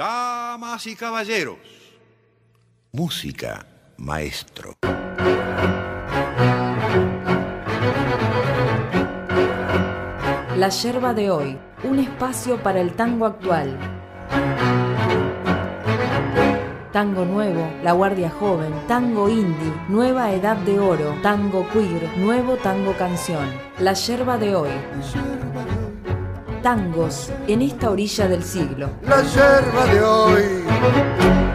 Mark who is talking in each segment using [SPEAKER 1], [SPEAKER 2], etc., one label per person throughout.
[SPEAKER 1] Damas y caballeros, música, maestro.
[SPEAKER 2] La yerba de hoy, un espacio para el tango actual. Tango nuevo, La Guardia Joven, tango indie, Nueva Edad de Oro, tango queer, nuevo tango canción. La yerba de hoy. Tangos en esta orilla del siglo.
[SPEAKER 3] La yerba de hoy.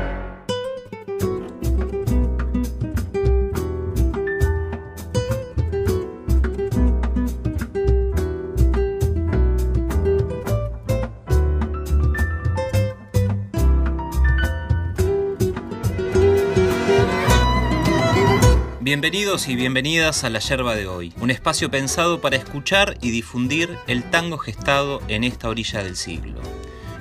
[SPEAKER 4] Bienvenidos y bienvenidas a La Yerba de hoy, un espacio pensado para escuchar y difundir el tango gestado en esta orilla del siglo.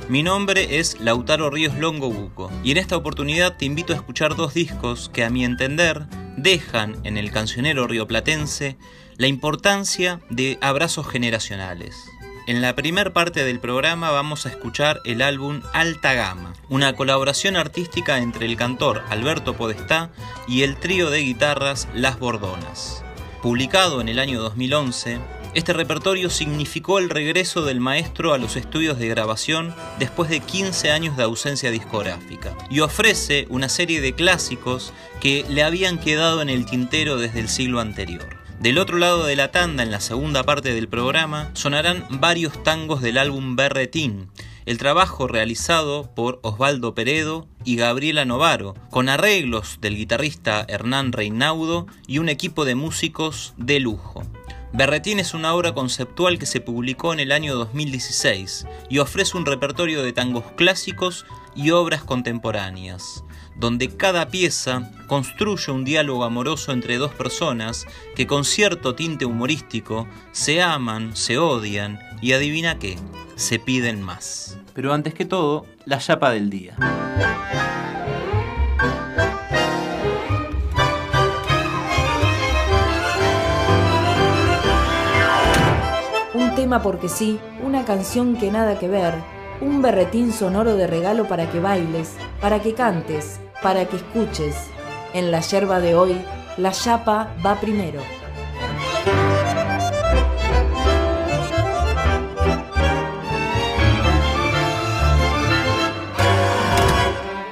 [SPEAKER 4] Mi nombre es Lautaro Ríos Longobuco y en esta oportunidad te invito a escuchar dos discos que a mi entender dejan en el cancionero rioplatense la importancia de abrazos generacionales. En la primera parte del programa vamos a escuchar el álbum Alta Gama, una colaboración artística entre el cantor Alberto Podestá y el trío de guitarras Las Bordonas. Publicado en el año 2011, este repertorio significó el regreso del maestro a los estudios de grabación después de 15 años de ausencia discográfica y ofrece una serie de clásicos que le habían quedado en el tintero desde el siglo anterior. Del otro lado de la tanda, en la segunda parte del programa, sonarán varios tangos del álbum Berretín, el trabajo realizado por Osvaldo Peredo y Gabriela Novaro, con arreglos del guitarrista Hernán Reinaudo y un equipo de músicos de lujo. Berretín es una obra conceptual que se publicó en el año 2016 y ofrece un repertorio de tangos clásicos y obras contemporáneas donde cada pieza construye un diálogo amoroso entre dos personas que con cierto tinte humorístico se aman, se odian y adivina qué, se piden más. Pero antes que todo, la chapa del día.
[SPEAKER 2] Un tema porque sí, una canción que nada que ver, un berretín sonoro de regalo para que bailes, para que cantes, para que escuches. En la yerba de hoy, la chapa va primero.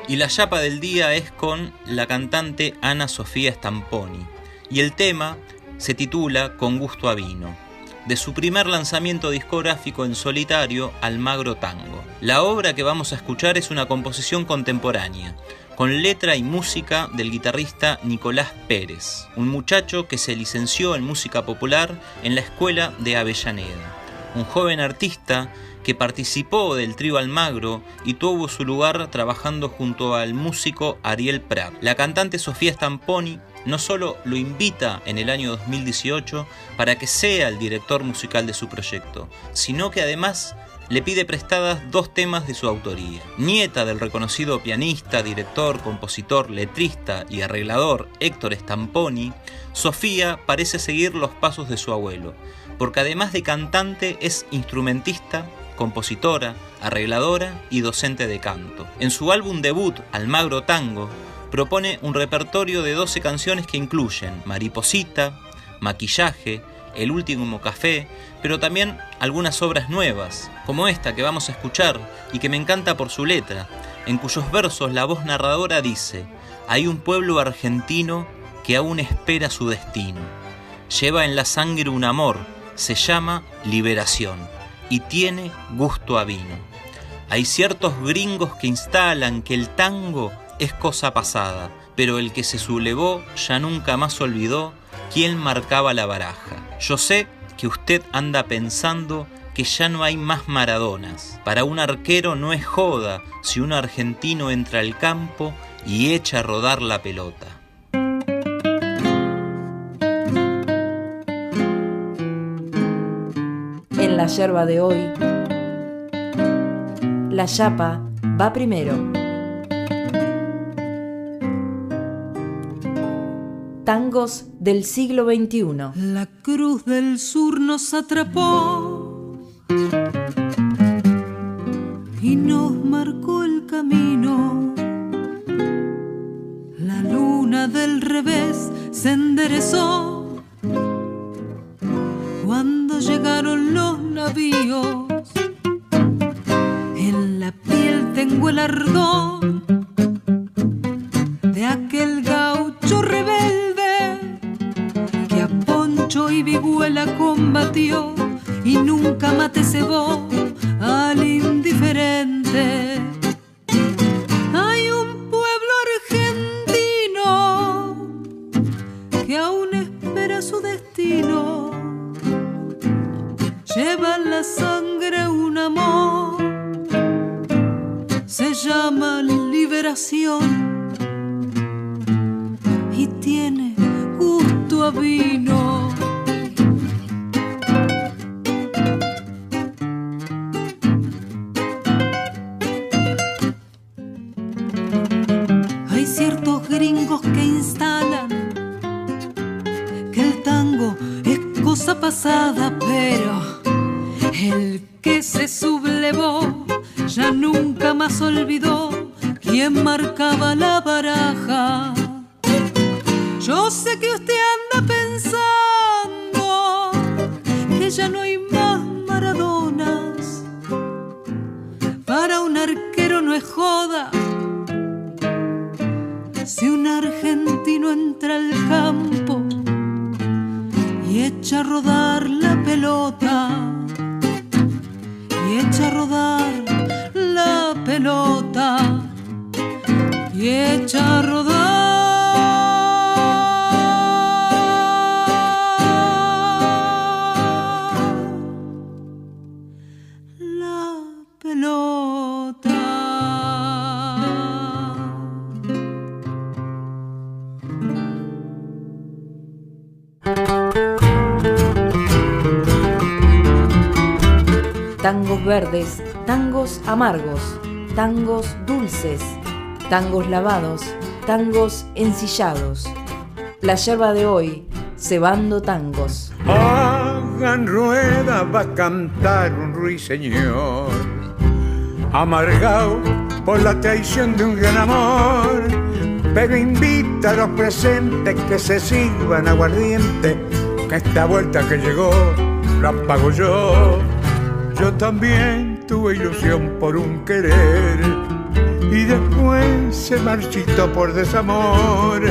[SPEAKER 4] Y la chapa del día es con la cantante Ana Sofía Stamponi. Y el tema se titula Con gusto a vino de su primer lanzamiento discográfico en solitario, Almagro Tango. La obra que vamos a escuchar es una composición contemporánea, con letra y música del guitarrista Nicolás Pérez, un muchacho que se licenció en música popular en la Escuela de Avellaneda, un joven artista que participó del trío Almagro y tuvo su lugar trabajando junto al músico Ariel Prat. La cantante Sofía Stamponi no solo lo invita en el año 2018 para que sea el director musical de su proyecto, sino que además le pide prestadas dos temas de su autoría. Nieta del reconocido pianista, director, compositor, letrista y arreglador Héctor Stamponi, Sofía parece seguir los pasos de su abuelo, porque además de cantante es instrumentista, compositora, arregladora y docente de canto. En su álbum debut, Almagro Tango, propone un repertorio de 12 canciones que incluyen Mariposita, Maquillaje, El último café, pero también algunas obras nuevas, como esta que vamos a escuchar y que me encanta por su letra, en cuyos versos la voz narradora dice, hay un pueblo argentino que aún espera su destino, lleva en la sangre un amor, se llama liberación y tiene gusto a vino. Hay ciertos gringos que instalan que el tango es cosa pasada, pero el que se sublevó ya nunca más olvidó quién marcaba la baraja. Yo sé que usted anda pensando que ya no hay más Maradonas. Para un arquero no es joda si un argentino entra al campo y echa a rodar la pelota.
[SPEAKER 2] La yerba de hoy, la chapa va primero. Tangos del siglo XXI.
[SPEAKER 5] La cruz del sur nos atrapó y nos marcó el camino. La luna del revés se enderezó cuando llegaron los navíos. En la piel tengo el ardor de aquel gaucho rebelde que a Poncho y Viguela combatió y nunca mate cebó al indiferente. Hay un pueblo argentino que aún espera su destino. Lleva en la sangre un amor, se llama liberación y tiene gusto a vino.
[SPEAKER 2] Amargos, tangos dulces, tangos lavados, tangos ensillados. La yerba de hoy, cebando tangos.
[SPEAKER 1] Hagan rueda, va a cantar un ruiseñor, amargado por la traición de un gran amor, pero invita a los presentes que se sirvan aguardiente, que esta vuelta que llegó la pago yo. Yo también tuve ilusión por un querer y después se marchitó por desamor.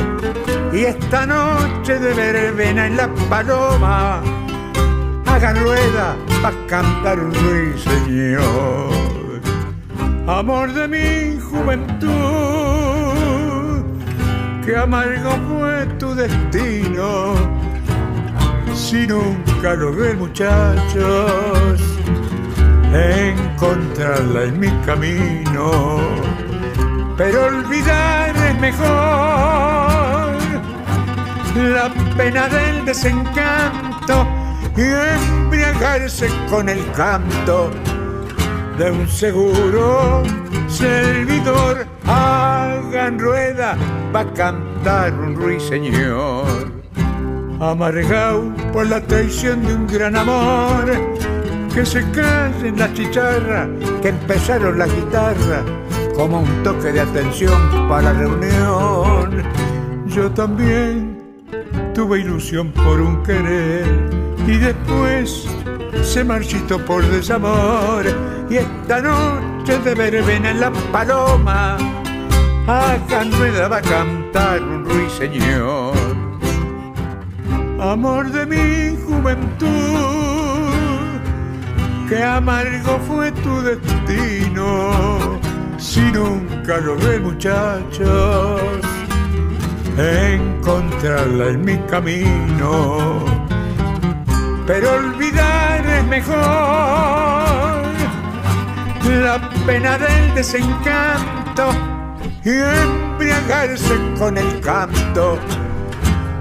[SPEAKER 1] Y esta noche de verbena en la paloma, hagan rueda para cantar un ruiseñor. Amor de mi juventud, que amargo fue tu destino. Si nunca logré, muchachos, encontrarla en mi camino. Pero olvidar es mejor la pena del desencanto y embriagarse con el canto de un seguro servidor. Hagan rueda, va a cantar un ruiseñor amargado por la traición de un gran amor. Que se callen la chicharra, que empezaron la guitarra como un toque de atención para la reunión. Yo también tuve ilusión por un querer y después se marchitó por desamor. Y esta noche de verbena en la paloma, acá rueda va a cantar un ruiseñor amor de mi juventud, que amargo fue tu destino, si nunca logré muchachos encontrarla en mi camino, pero olvidar es mejor la pena del desencanto y embriagarse con el canto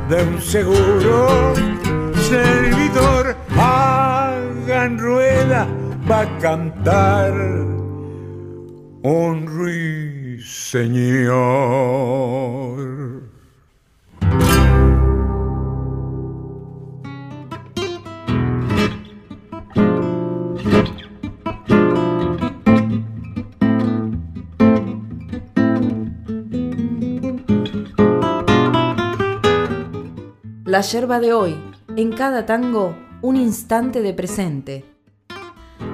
[SPEAKER 1] de un seguro servidor gran rueda va a cantar un ruiseñor.
[SPEAKER 2] La yerba de hoy, en cada tango, un instante de presente.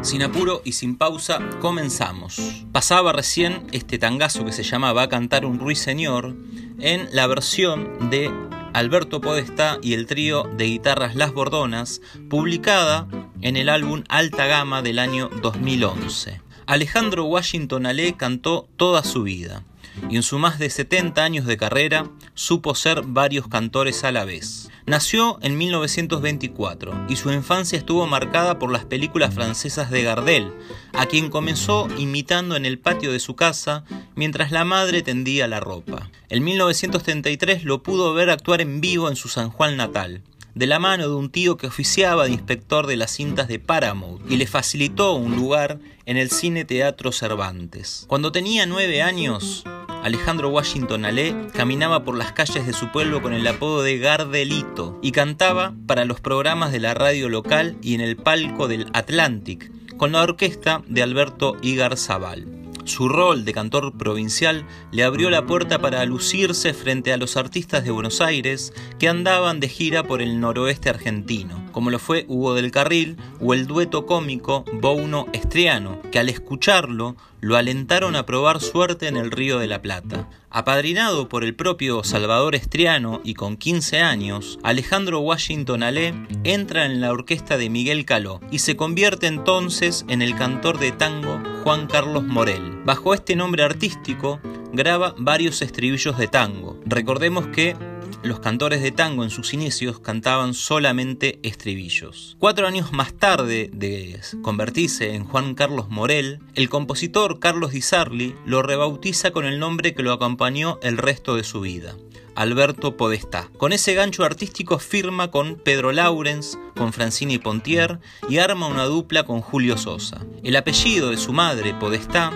[SPEAKER 4] Sin apuro y sin pausa, comenzamos. Pasaba recién este tangazo que se llama Va a cantar un ruiseñor en la versión de Alberto Podestá y el trío de guitarras Las Bordonas, publicada en el álbum Alta Gama del año 2011. Alejandro Washington Ale cantó toda su vida y en sus más de 70 años de carrera supo ser varios cantores a la vez. Nació en 1924 y su infancia estuvo marcada por las películas francesas de Gardel, a quien comenzó imitando en el patio de su casa mientras la madre tendía la ropa. En 1933 lo pudo ver actuar en vivo en su San Juan natal de la mano de un tío que oficiaba de inspector de las cintas de Paramount y le facilitó un lugar en el Cine Teatro Cervantes. Cuando tenía nueve años, Alejandro Washington Ale caminaba por las calles de su pueblo con el apodo de Gardelito y cantaba para los programas de la radio local y en el palco del Atlantic con la orquesta de Alberto Zaval. Su rol de cantor provincial le abrió la puerta para lucirse frente a los artistas de Buenos Aires que andaban de gira por el noroeste argentino, como lo fue Hugo del Carril o el dueto cómico Bouno Estriano, que al escucharlo lo alentaron a probar suerte en el Río de la Plata. Apadrinado por el propio Salvador Estriano y con 15 años, Alejandro Washington Ale entra en la orquesta de Miguel Caló y se convierte entonces en el cantor de tango Juan Carlos Morel. Bajo este nombre artístico, graba varios estribillos de tango. Recordemos que los cantores de tango en sus inicios cantaban solamente estribillos. Cuatro años más tarde de convertirse en Juan Carlos Morel, el compositor Carlos Di Sarli lo rebautiza con el nombre que lo acompañó el resto de su vida. Alberto Podestá. Con ese gancho artístico firma con Pedro Laurens, con Francini Pontier y arma una dupla con Julio Sosa. El apellido de su madre, Podestá,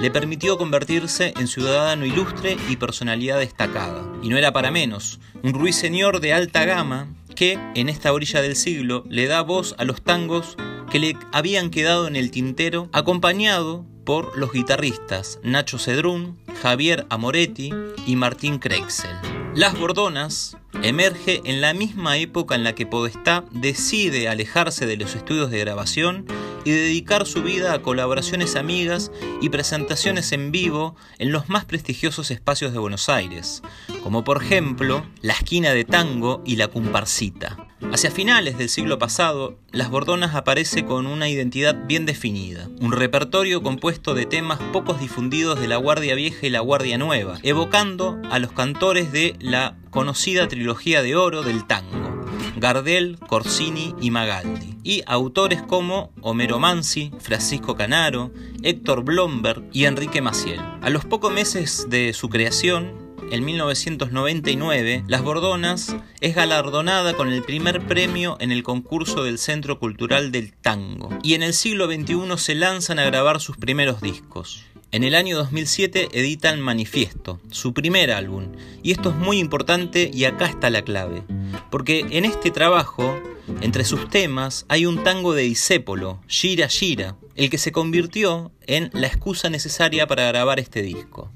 [SPEAKER 4] le permitió convertirse en ciudadano ilustre y personalidad destacada. Y no era para menos, un ruiseñor de alta gama que, en esta orilla del siglo, le da voz a los tangos que le habían quedado en el tintero, acompañado por los guitarristas Nacho Cedrún, Javier Amoretti y Martín Creixel. Las Bordonas emerge en la misma época en la que Podestá decide alejarse de los estudios de grabación y dedicar su vida a colaboraciones amigas y presentaciones en vivo en los más prestigiosos espacios de Buenos Aires, como por ejemplo la esquina de tango y la comparsita. Hacia finales del siglo pasado, Las Bordonas aparece con una identidad bien definida, un repertorio compuesto de temas pocos difundidos de la Guardia Vieja y la Guardia Nueva, evocando a los cantores de la conocida trilogía de oro del tango, Gardel, Corsini y Magaldi, y autores como Homero Mansi, Francisco Canaro, Héctor Blomberg y Enrique Maciel. A los pocos meses de su creación, en 1999, Las Bordonas es galardonada con el primer premio en el concurso del Centro Cultural del Tango. Y en el siglo XXI se lanzan a grabar sus primeros discos. En el año 2007 editan Manifiesto, su primer álbum, y esto es muy importante y acá está la clave, porque en este trabajo, entre sus temas, hay un tango de Disépolo, Gira Gira, el que se convirtió en la excusa necesaria para grabar este disco.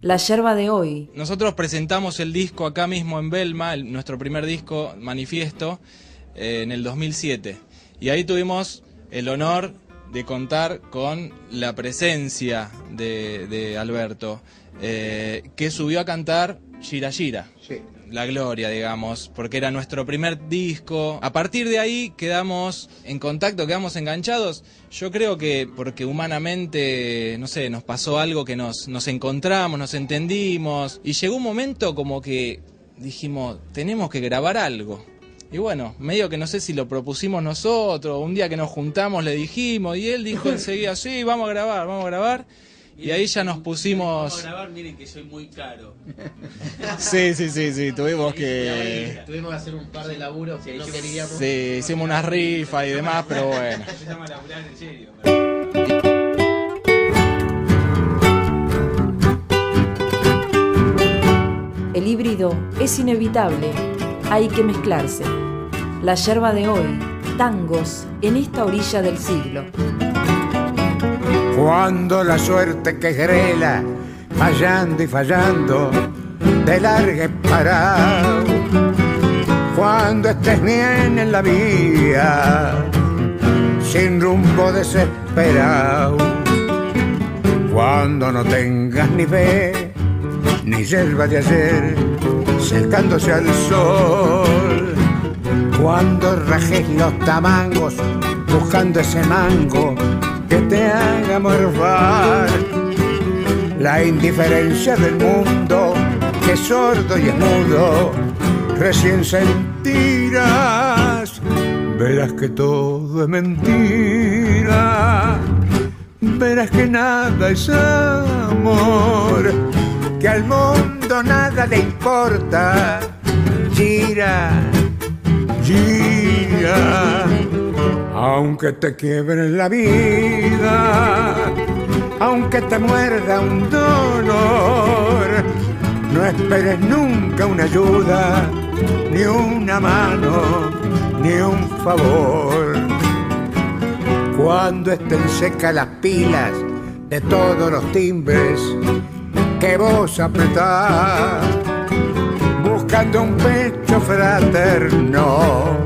[SPEAKER 2] La yerba de hoy.
[SPEAKER 6] Nosotros presentamos el disco acá mismo en Belma, nuestro primer disco, Manifiesto, eh, en el 2007. Y ahí tuvimos el honor de contar con la presencia de, Alberto, eh, que subió a cantar Gira Gira. Sí la gloria, digamos, porque era nuestro primer disco. A partir de ahí quedamos en contacto, quedamos enganchados. Yo creo que porque humanamente, no sé, nos pasó algo que nos, nos encontramos, nos entendimos. Y llegó un momento como que dijimos, tenemos que grabar algo. Y bueno, medio que no sé si lo propusimos nosotros, un día que nos juntamos le dijimos y él dijo enseguida, sí, vamos a grabar, vamos a grabar. Y ahí ya nos pusimos.
[SPEAKER 7] Vamos a grabar, miren que soy muy caro.
[SPEAKER 6] Sí, sí, sí, sí, tuvimos
[SPEAKER 7] que. Tuvimos que hacer un par de laburos que no queríamos.
[SPEAKER 6] Sí, hicimos unas rifas y demás, pero bueno. Se llama laburar en serio.
[SPEAKER 2] El híbrido es inevitable, hay que mezclarse. La yerba de hoy, tangos en esta orilla del siglo.
[SPEAKER 1] Cuando la suerte que grela, fallando y fallando, te largue parado. cuando estés bien en la vía, sin rumbo desesperado, cuando no tengas ni fe, ni yerba de ayer, secándose al sol, cuando rajes los tamangos, buscando ese mango que te haga morfar. La indiferencia del mundo, que sordo y es mudo, recién sentirás, verás que todo es mentira, verás que nada es amor, que al mundo nada le importa, gira, aunque te quiebre la vida, aunque te muerda un dolor, no esperes nunca una ayuda, ni una mano, ni un favor. Cuando estén secas las pilas de todos los timbres que vos apretás, buscando un pecho fraterno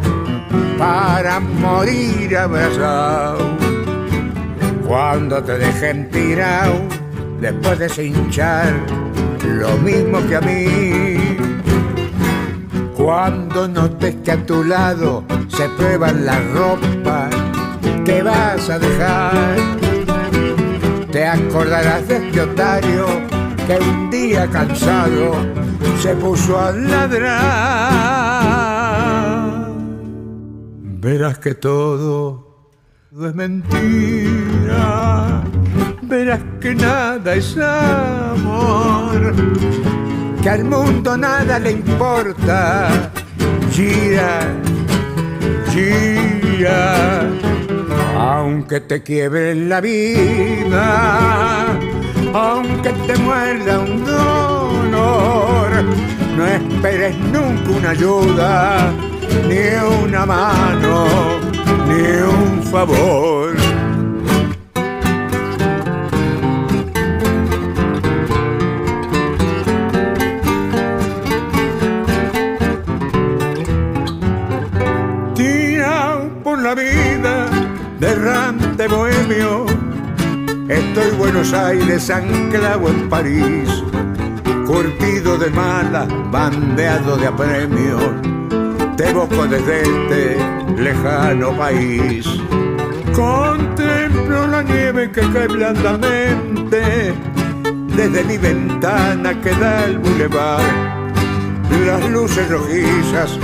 [SPEAKER 1] para morir abrazado. Cuando te dejen tirado, después de hinchar lo mismo que a mí. Cuando notes que a tu lado se prueban la ropa que vas a dejar, te acordarás de este otario que un día cansado se puso a ladrar. Verás que todo es mentira, verás que nada es amor, que al mundo nada le importa. Gira, gira, aunque te quiebre la vida, aunque te muerda un dolor, no esperes nunca una ayuda, ni una mano, ni un favor. Tirado por la vida, derrante bohemio, estoy Buenos Aires anclado en París, curtido de mala, bandeado de apremios te evoco desde este lejano país. Contemplo la nieve que cae blandamente desde mi ventana que da el bulevar. Las luces rojizas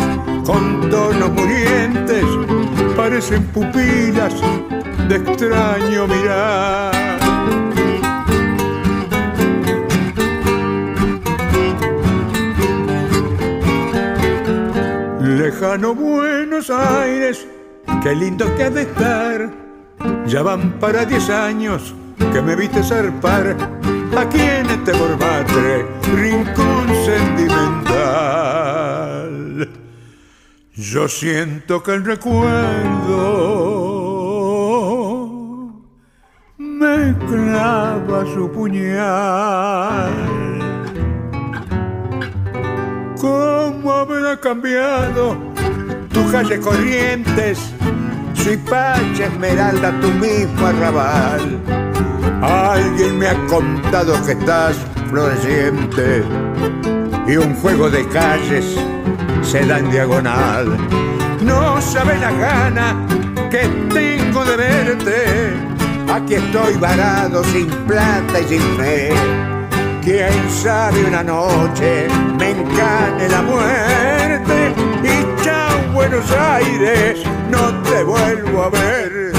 [SPEAKER 1] con tonos murientes parecen pupilas de extraño mirar. Lejano Buenos Aires, qué lindo que ha de estar. Ya van para diez años que me viste zarpar aquí en este Borbatre, rincón sentimental. Yo siento que el recuerdo me clava su puñal. ¿Cómo habrá cambiado tu calle Corrientes, Suipacha, Esmeralda, tu mismo arrabal? Alguien me ha contado que estás floreciente y un juego de calles se da en diagonal. No sabe la gana que tengo de verte. Aquí estoy varado sin plata y sin fe. Quién sabe una noche me encane la muerte chao Buenos Aires, no te vuelvo a ver.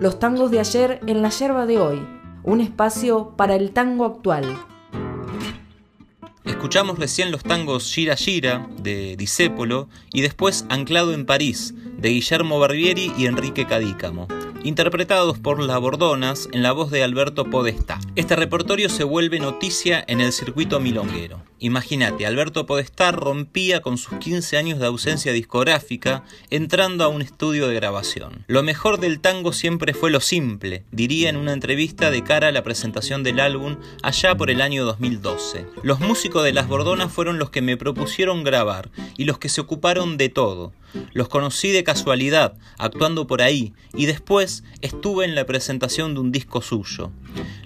[SPEAKER 2] Los tangos de ayer en la yerba de hoy, un espacio para el tango actual.
[SPEAKER 4] Escuchamos recién los tangos Gira Gira de Disépolo y después Anclado en París de Guillermo Barbieri y Enrique Cadícamo, interpretados por las Bordonas en la voz de Alberto Podestá. Este repertorio se vuelve noticia en el circuito milonguero. Imagínate, Alberto Podestar rompía con sus 15 años de ausencia discográfica entrando a un estudio de grabación. Lo mejor del tango siempre fue lo simple, diría en una entrevista de cara a la presentación del álbum allá por el año 2012. Los músicos de Las Bordonas fueron los que me propusieron grabar y los que se ocuparon de todo. Los conocí de casualidad, actuando por ahí, y después estuve en la presentación de un disco suyo.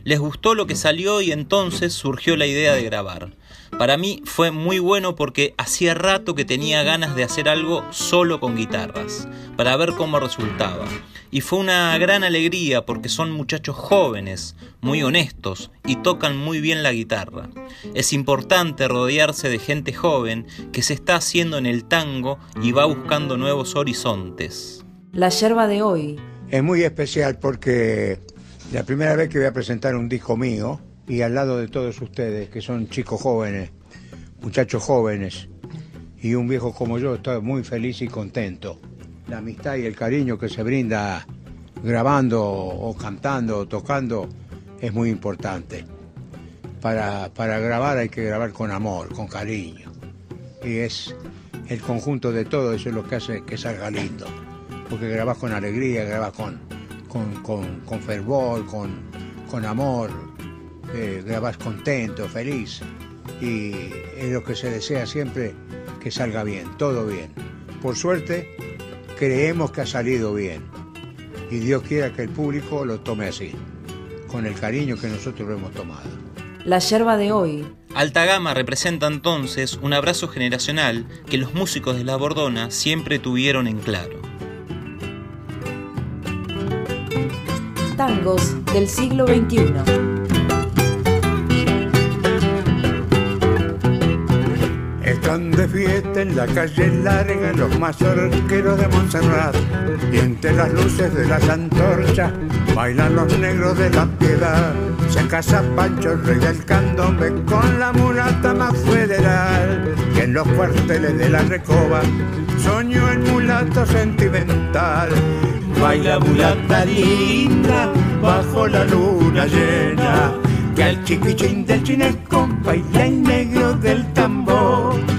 [SPEAKER 4] Les gustó lo que salió y entonces surgió la idea de grabar. Para mí fue muy bueno porque hacía rato que tenía ganas de hacer algo solo con guitarras, para ver cómo resultaba. Y fue una gran alegría porque son muchachos jóvenes, muy honestos y tocan muy bien la guitarra. Es importante rodearse de gente joven que se está haciendo en el tango y va buscando nuevos horizontes.
[SPEAKER 2] La yerba de hoy.
[SPEAKER 3] Es muy especial porque la primera vez que voy a presentar un disco mío y al lado de todos ustedes, que son chicos jóvenes, muchachos jóvenes, y un viejo como yo, estoy muy feliz y contento. La amistad y el cariño que se brinda grabando o cantando o tocando es muy importante. Para, para grabar hay que grabar con amor, con cariño. Y es el conjunto de todo eso es lo que hace que salga lindo. Porque grabas con alegría, grabas con, con, con, con fervor, con, con amor, eh, grabas contento, feliz. Y es lo que se desea siempre, que salga bien, todo bien. Por suerte, creemos que ha salido bien. Y Dios quiera que el público lo tome así, con el cariño que nosotros lo hemos tomado.
[SPEAKER 2] La yerba de hoy.
[SPEAKER 4] Alta Gama representa entonces un abrazo generacional que los músicos de La Bordona siempre tuvieron en claro.
[SPEAKER 2] Tangos del siglo XXI.
[SPEAKER 1] Están fiesta en la calle larga los mazorqueros de Montserrat y entre las luces de las antorchas bailan los negros de la piedad. Se casa Pancho, el rey del candombe, con la mulata más federal. Y en los cuarteles de la recoba soñó el mulato sentimental. Baila mulata linda bajo la luna llena. Que al chiquichín del chinesco baila el negro del tambor.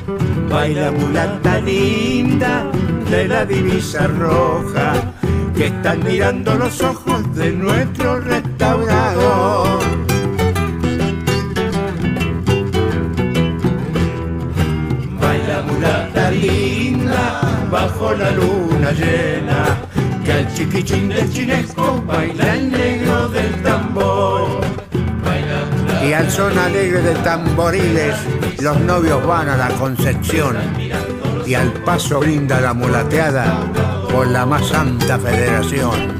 [SPEAKER 1] Baila mulata linda de la divisa roja. Que están mirando los ojos de nuestro restaurador. Baila mulata linda bajo la luna llena, que al chiquichín del chinesco baila el negro del tambor.
[SPEAKER 3] Y al son alegre de tamboriles, los novios van a la Concepción. Y al paso brinda la mulateada por la más santa federación.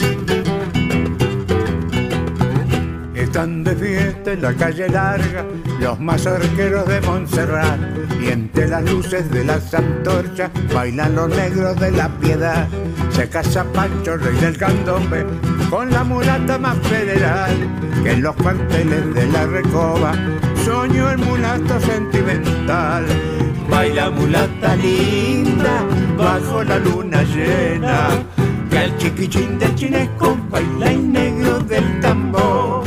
[SPEAKER 1] Están de fiesta en la calle larga los mazorqueros de Montserrat y entre las luces de las antorchas bailan los negros de la piedad. Se casa Pancho, rey del candombe, con la mulata más federal que en los cuarteles de la recoba soñó el mulato sentimental. Baila mulata linda bajo la luna llena, que el chiquichín del chinesco baila el negro del tambor.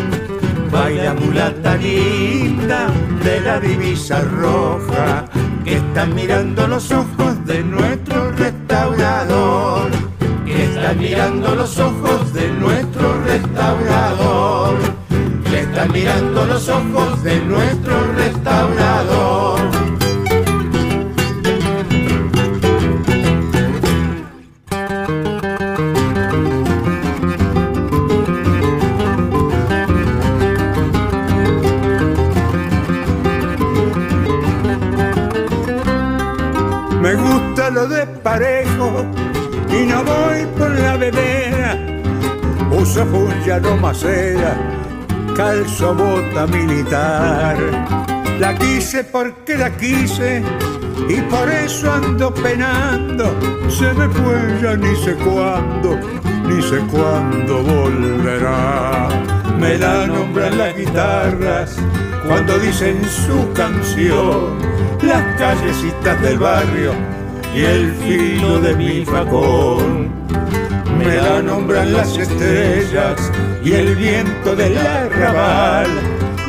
[SPEAKER 1] Baila mulata linda de la divisa roja, que están mirando los ojos de nuestro mirando los ojos de nuestro restaurador. Que están mirando los ojos de nuestro restaurador. Me gusta lo de parejo y no voy la vedera. Uso fulla no macera, calzo bota militar. La quise porque la quise y por eso ando penando. Se me fue ya ni sé cuándo, ni sé cuándo volverá. Me la nombran las guitarras cuando dicen su canción las callecitas del barrio y el filo de mi facón. Me la nombran las estrellas y el viento del arrabal,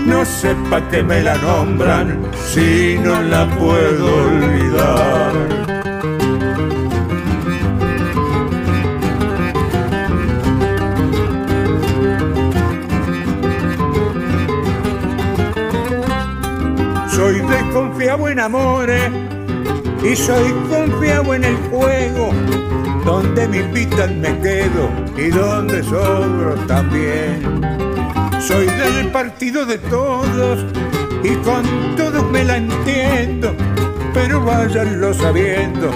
[SPEAKER 1] no sepa que me la nombran si no la puedo olvidar. Soy desconfiado en amores y soy confiado en el juego. Donde me invitan me quedo y donde sobro también. Soy del partido de todos y con todos me la entiendo, pero váyanlo sabiendo,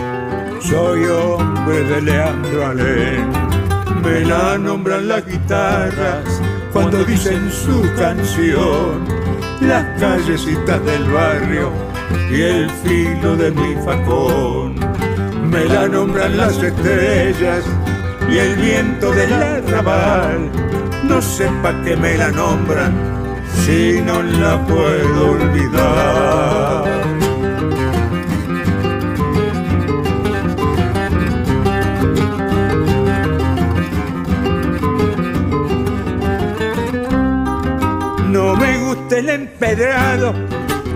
[SPEAKER 1] soy hombre de Leandro Alén. Me la nombran las guitarras cuando dicen su canción, las callecitas del barrio y el filo de mi facón. Me la nombran las estrellas y el viento del arrabal. No sepa que me la nombran si no la puedo olvidar. No me gusta el empedrado,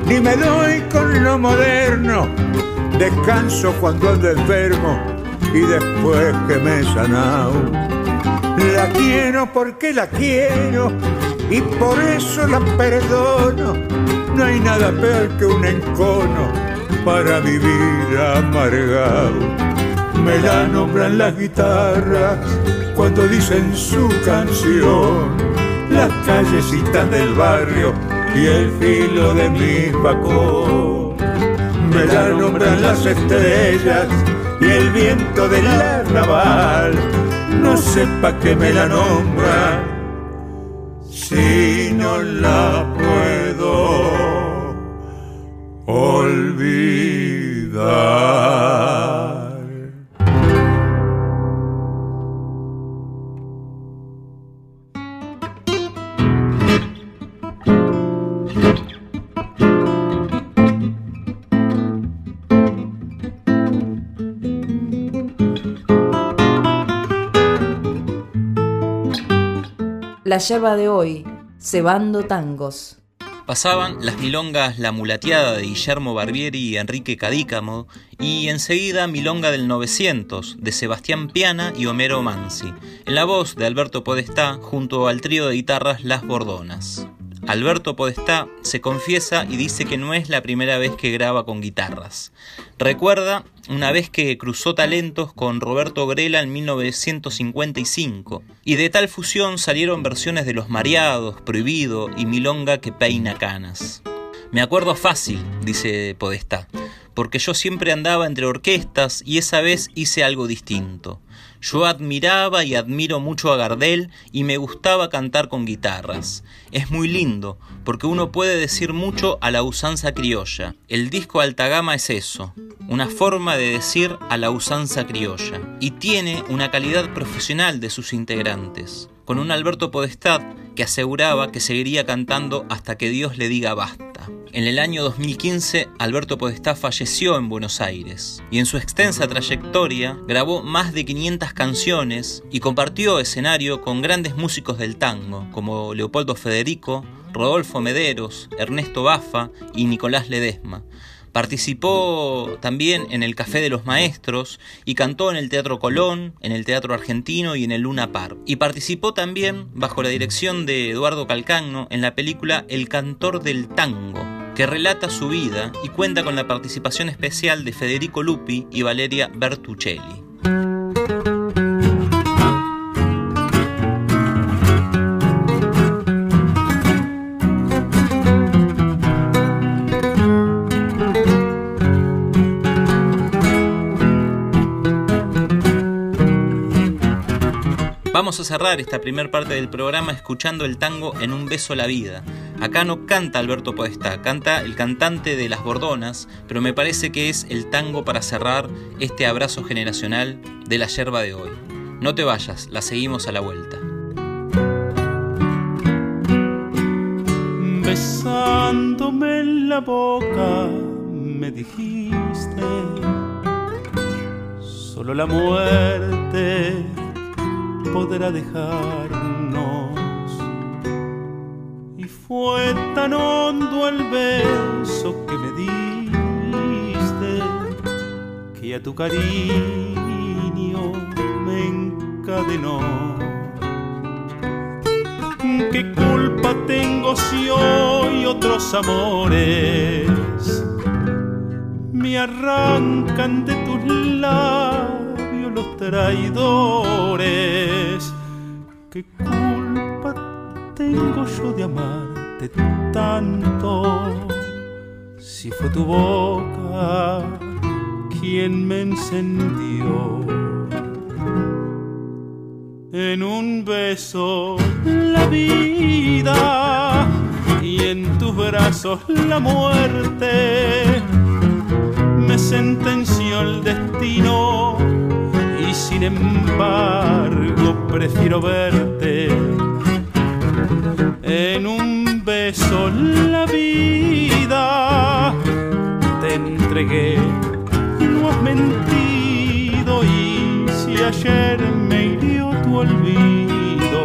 [SPEAKER 1] ni me doy con lo moderno. Descanso cuando ando enfermo y después que me he sanado. La quiero porque la quiero y por eso la perdono. No hay nada peor que un encono para vivir amargado. Me la nombran las guitarras cuando dicen su canción, las callecitas del barrio y el filo de mi facón. Me la nombran las estrellas y el viento del arrabal. No sepa que me la nombra si no la puedo olvidar.
[SPEAKER 2] La yerba de hoy, cebando tangos.
[SPEAKER 4] Pasaban las milongas La Mulateada de Guillermo Barbieri y Enrique Cadícamo y enseguida Milonga del 900 de Sebastián Piana y Homero Mansi, en la voz de Alberto Podestá junto al trío de guitarras Las Bordonas. Alberto Podestá se confiesa y dice que no es la primera vez que graba con guitarras. Recuerda una vez que cruzó talentos con Roberto Grela en 1955, y de tal fusión salieron versiones de Los Mareados, Prohibido y Milonga que peina canas. Me acuerdo fácil, dice Podestá, porque yo siempre andaba entre orquestas y esa vez hice algo distinto. Yo admiraba y admiro mucho a Gardel y me gustaba cantar con guitarras. Es muy lindo, porque uno puede decir mucho a la usanza criolla. El disco alta gama es eso, una forma de decir a la usanza criolla. Y tiene una calidad profesional de sus integrantes, con un Alberto Podestad que aseguraba que seguiría cantando hasta que Dios le diga basta. En el año 2015, Alberto Podestá falleció en Buenos Aires y en su extensa trayectoria grabó más de 500 canciones y compartió escenario con grandes músicos del tango como Leopoldo Federico, Rodolfo Mederos, Ernesto Bafa y Nicolás Ledesma. Participó también en el Café de los Maestros y cantó en el Teatro Colón, en el Teatro Argentino y en el Luna Park. Y participó también, bajo la dirección de Eduardo Calcagno, en la película El Cantor del Tango, que relata su vida y cuenta con la participación especial de Federico Lupi y Valeria Bertuccelli. Vamos a cerrar esta primera parte del programa escuchando el tango En un beso la vida. Acá no canta Alberto Podestá, canta el cantante de Las Bordonas, pero me parece que es el tango para cerrar este abrazo generacional de la yerba de hoy. No te vayas, la seguimos a la vuelta.
[SPEAKER 8] Besándome en la boca me dijiste, solo la muerte podrá dejarnos. Y Fue tan hondo el beso que me diste que a tu cariño me encadenó. ¿Qué culpa tengo si hoy otros amores me arrancan de tus labios los traidores? ¿Qué culpa tengo yo de amarte tanto? Si fue tu boca quien me encendió en un beso la vida y en tus brazos la muerte. Me sentenció el destino sin embargo prefiero verte. En un beso la vida te entregué, no has mentido y si ayer me hirió tu olvido,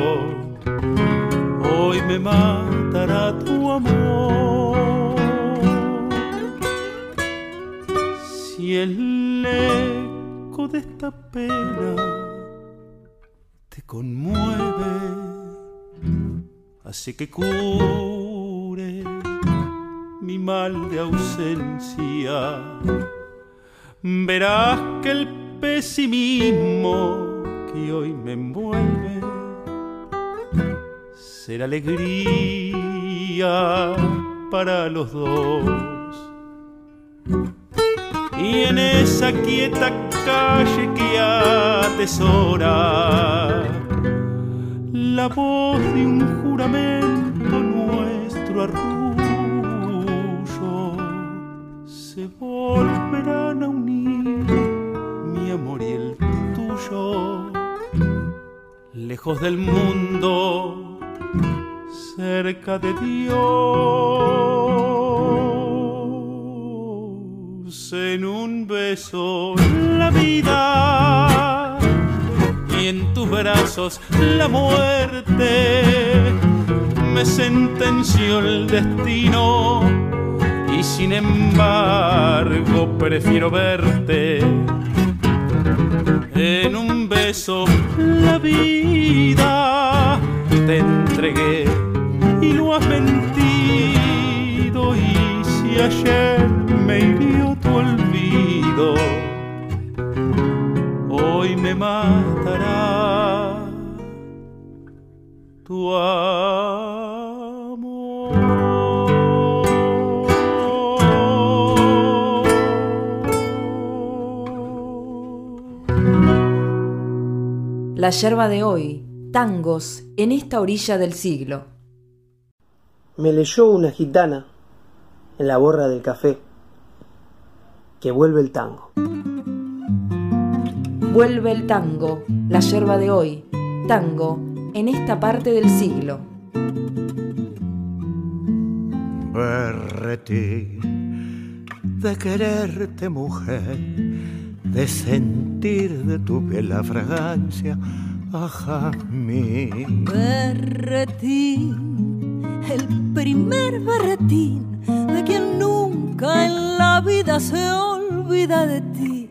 [SPEAKER 8] hoy me matará tu amor. Si el de esta pena te conmueve, así que cure mi mal de ausencia. Verás que el pesimismo que hoy me envuelve será alegría para los dos. Y en esa quieta calle que atesora la voz de un juramento nuestro arrullo se volverán a unir mi amor y el tuyo. Lejos del mundo cerca de Dios en un beso la vida y en tus brazos la muerte. Me sentenció el destino y sin embargo prefiero verte en un beso la vida. Te entregué y no has mentido y si ayer me hirió hoy me matará tu
[SPEAKER 2] La yerba de hoy, tangos en esta orilla del siglo.
[SPEAKER 9] Me leyó una gitana en la borra del café que vuelve el tango.
[SPEAKER 2] Vuelve el tango, la yerba de hoy, tango en esta parte del siglo.
[SPEAKER 3] Berretín de quererte mujer, de sentir de tu piel la fragancia, ajá, mi.
[SPEAKER 5] Berretín, el primer berretín de quien nunca en la vida se olvida de ti.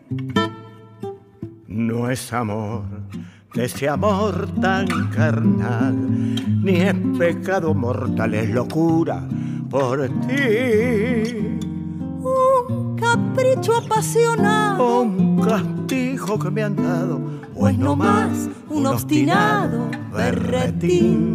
[SPEAKER 3] No es amor de ese amor tan carnal, ni es pecado mortal, es locura por ti.
[SPEAKER 5] Un capricho apasionado,
[SPEAKER 3] Un castigo que me han dado,
[SPEAKER 5] pues no más un obstinado berretín.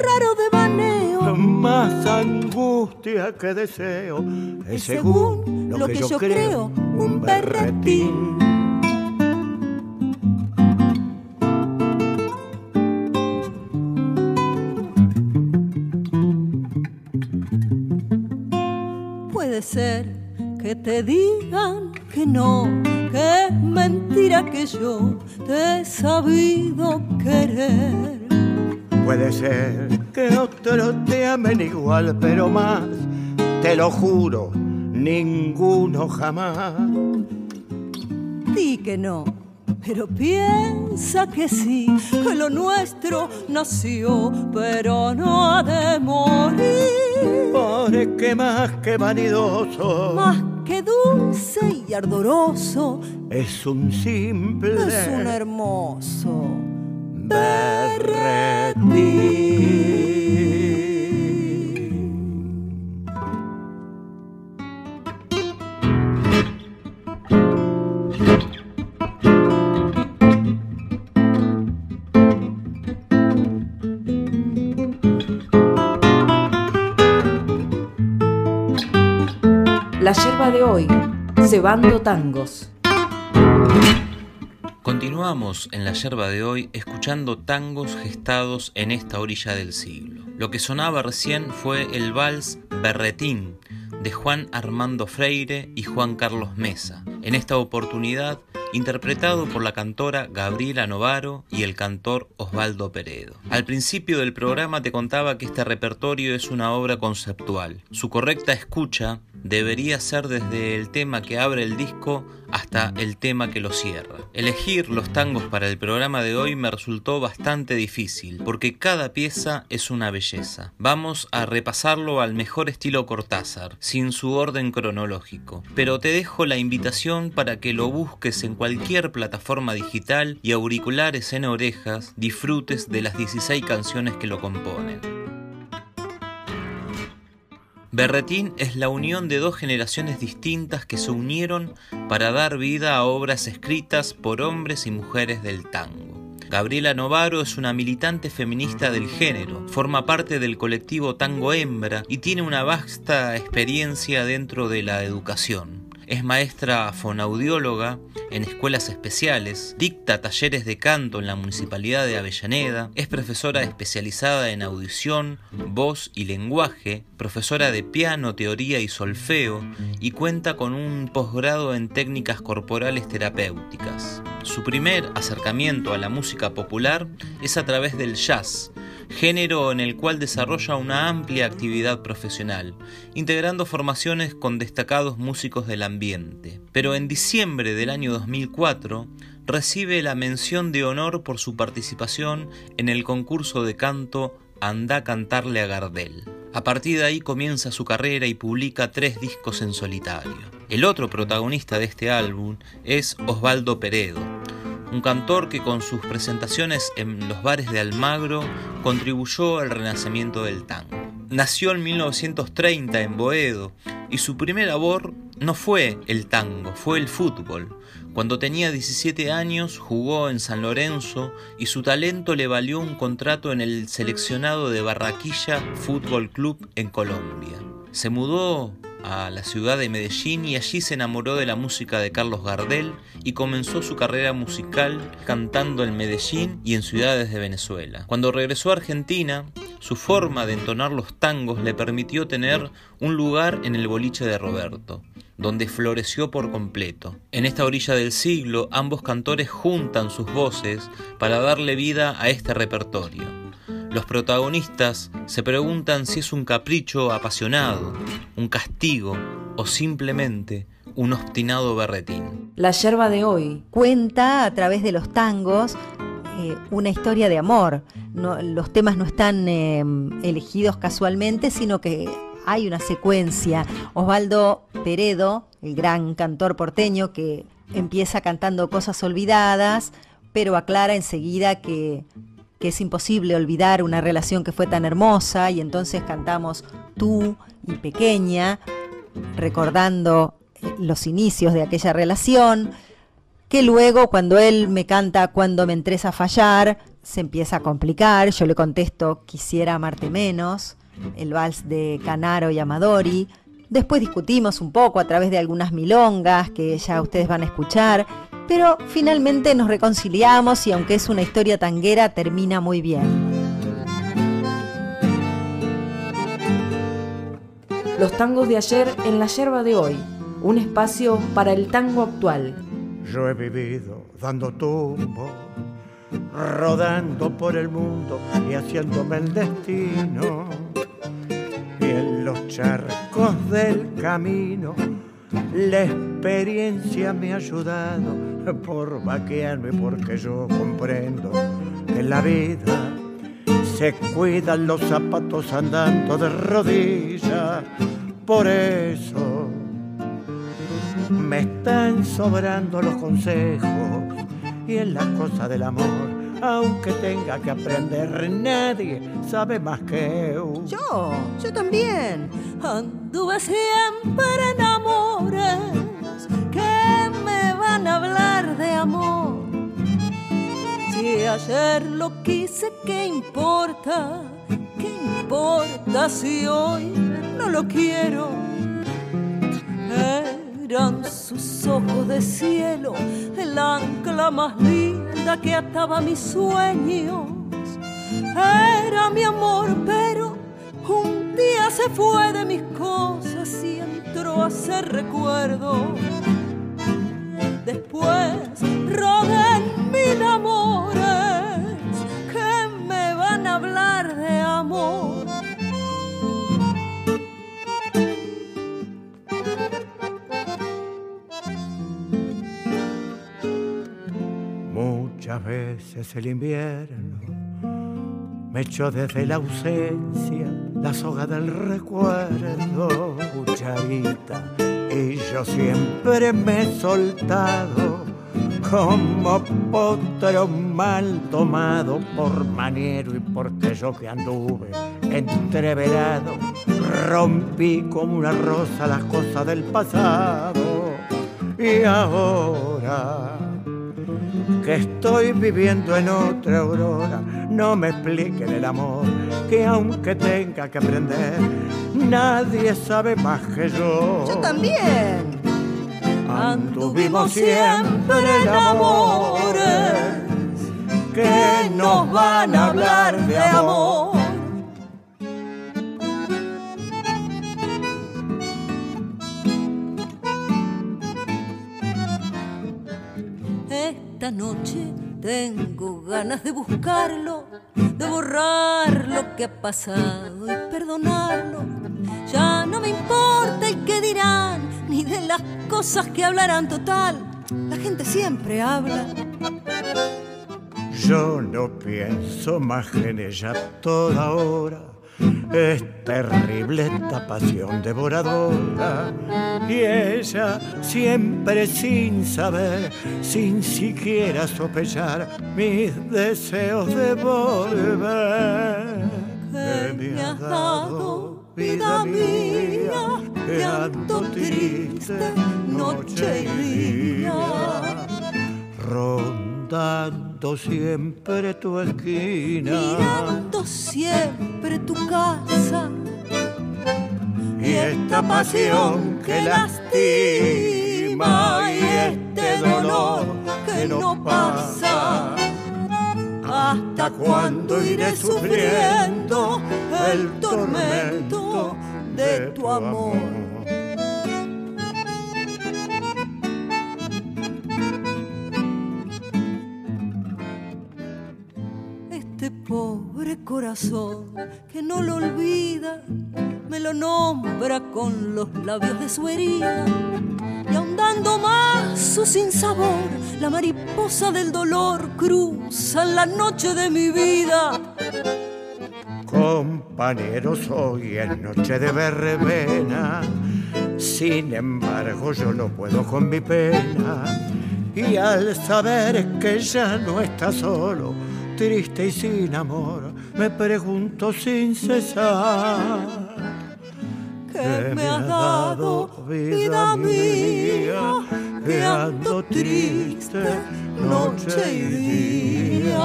[SPEAKER 5] raro devaneo
[SPEAKER 8] más angustia que deseo. Es según lo, que, yo, creo, un berretín.
[SPEAKER 5] Puede ser que te digan que no, que es mentira que yo te he sabido querer.
[SPEAKER 8] Puede ser que otros te amen igual, pero más, te lo juro, ninguno jamás.
[SPEAKER 5] Di que no, pero piensa que sí, que lo nuestro nació, pero no ha de morir.
[SPEAKER 8] Porque más que vanidoso,
[SPEAKER 5] Más que dulce y ardoroso,
[SPEAKER 8] es un simple
[SPEAKER 5] es un hermoso
[SPEAKER 2] La yerba de hoy, cebando tangos.
[SPEAKER 4] Continuamos en la yerba de hoy escuchando tangos gestados en esta orilla del siglo. Lo que sonaba recién fue el vals Berretín de Juan Armando Freire y Juan Carlos Mesa. En esta oportunidad interpretado por la cantora Gabriela Novaro y el cantor Osvaldo Peredo. Al principio del programa te contaba que este repertorio es una obra conceptual. Su correcta escucha debería ser desde el tema que abre el disco hasta el tema que lo cierra. Elegir los tangos para el programa de hoy me resultó bastante difícil, porque cada pieza es una belleza. Vamos a repasarlo al mejor estilo Cortázar, sin su orden cronológico, pero te dejo la invitación para que lo busques en cualquier plataforma digital y auriculares en orejas disfrutes de las 16 canciones que lo componen. Berretín es la unión de dos generaciones distintas que se unieron para dar vida a obras escritas por hombres y mujeres del tango. Gabriela Novaro es una militante feminista del género, forma parte del colectivo Tango Hembra y tiene una vasta experiencia dentro de la educación. Es maestra fonaudióloga en escuelas especiales, dicta talleres de canto en la Municipalidad de Avellaneda, es profesora especializada en audición, voz y lenguaje, profesora de piano, teoría y solfeo y cuenta con un posgrado en técnicas corporales terapéuticas. Su primer acercamiento a la música popular es a través del jazz, género en el cual desarrolla una amplia actividad profesional, integrando formaciones con destacados músicos del ambiente. Pero en diciembre del año 2004 recibe la mención de honor por su participación en el concurso de canto Andá a cantarle a Gardel. A partir de ahí comienza su carrera y publica tres discos en solitario. El otro protagonista de este álbum es Osvaldo Peredo, un cantor que con sus presentaciones en los bares de Almagro contribuyó al renacimiento del tango. Nació en 1930 en Boedo y su primer labor no fue el tango, fue el fútbol. Cuando tenía 17 años jugó en San Lorenzo y su talento le valió un contrato en el seleccionado de Barraquilla Fútbol Club en Colombia. Se mudó a la ciudad de Medellín y allí se enamoró de la música de Carlos Gardel y comenzó su carrera musical cantando en Medellín y en ciudades de Venezuela. Cuando regresó a Argentina, su forma de entonar los tangos le permitió tener un lugar en el boliche de Roberto donde floreció por completo. En esta orilla del siglo, ambos cantores juntan sus voces para darle vida a este repertorio. Los protagonistas se preguntan si es un capricho apasionado, un castigo o simplemente un obstinado berretín.
[SPEAKER 2] La yerba de hoy,
[SPEAKER 10] cuenta a través de los tangos eh, una historia de amor. Los temas no están eh, elegidos casualmente, sino que hay una secuencia. Osvaldo Peredo, el gran cantor porteño que empieza cantando cosas olvidadas, pero aclara enseguida que, que es imposible olvidar una relación que fue tan hermosa y entonces cantamos tú y pequeña, recordando eh, los inicios de aquella relación que luego cuando él me canta cuando me entres a fallar, se empieza a complicar, yo le contesto quisiera amarte menos, el vals de Canaro y Amadori. Después discutimos un poco a través de algunas milongas que ya ustedes van a escuchar, pero finalmente nos reconciliamos y aunque es una historia tanguera, termina muy bien.
[SPEAKER 2] Los tangos de ayer en la yerba de hoy, un espacio para el tango actual.
[SPEAKER 1] Yo he vivido dando tumbo, rodando por el mundo y haciéndome el destino. Y en los charcos del camino, la experiencia me ha ayudado por vaquearme porque yo comprendo que en la vida se cuidan los zapatos andando de rodillas. Por eso me están sobrando los consejos y en las cosas del amor. Aunque tenga que aprender, nadie sabe más que yo.
[SPEAKER 10] Yo, yo también.
[SPEAKER 5] Anduve siempre en amores que me van a hablar Si ayer lo quise, ¿qué importa? ¿Qué importa si hoy no lo quiero? Eran sus ojos de cielo, el ancla más linda que ataba mis sueños. Era mi amor, pero un día se fue de mis cosas y entró a ser recuerdo. Después rodé mil amores que me van a hablar de amor.
[SPEAKER 1] Muchas veces el invierno me echó desde la ausencia la soga del recuerdo, cucharita, y yo siempre me he soltado como potro mal tomado por manero y porque yo que anduve entreverado, rompí como una rosa las cosas del pasado y ahora que estoy viviendo en otra aurora. No me expliquen el amor, que aunque tenga que aprender, nadie sabe más que yo.
[SPEAKER 10] Yo también.
[SPEAKER 1] Anduvimos siempre en amores que nos van a hablar de amor.
[SPEAKER 5] Tengo ganas de buscarlo, de borrar lo que ha pasado y perdonarlo. Ya no me importa el que dirán, ni de las cosas que hablarán total. La gente siempre habla.
[SPEAKER 1] Yo no pienso más en ella toda hora. Es terrible esta pasión devoradora. Y ella siempre sin saber, sin siquiera sospechar mis deseos de volver.
[SPEAKER 5] Que me has dado, vida mía, ando triste noche y día.
[SPEAKER 1] Rondando siempre tu esquina.
[SPEAKER 5] Mirando siempre tu casa.
[SPEAKER 1] y esta pasión que lastima y este dolor que no pasa. ¿Hasta cuándo iré sufriendo el tormento de tu amor?
[SPEAKER 5] Pobre corazón que no lo olvida, me lo nombra con los labios de su herida. Y ahondando más su sinsabor, la mariposa del dolor cruza la noche de mi vida.
[SPEAKER 1] Compañeros, hoy es noche de verbena, sin embargo yo no puedo con mi pena. Y al saber que ya no está solo, triste y sin amor, me pregunto sin cesar.
[SPEAKER 5] que me has dado, vida mía, que ando triste noche y día.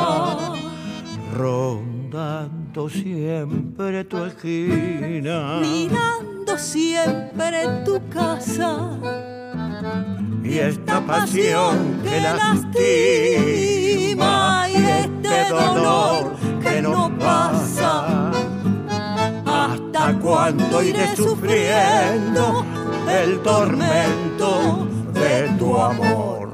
[SPEAKER 1] Rondando
[SPEAKER 8] rondando siempre tu esquina.
[SPEAKER 5] Mirando siempre tu casa.
[SPEAKER 8] Y esta pasión que lastima y este dolor que no pasa. ¿Hasta cuando iré sufriendo el tormento de tu amor?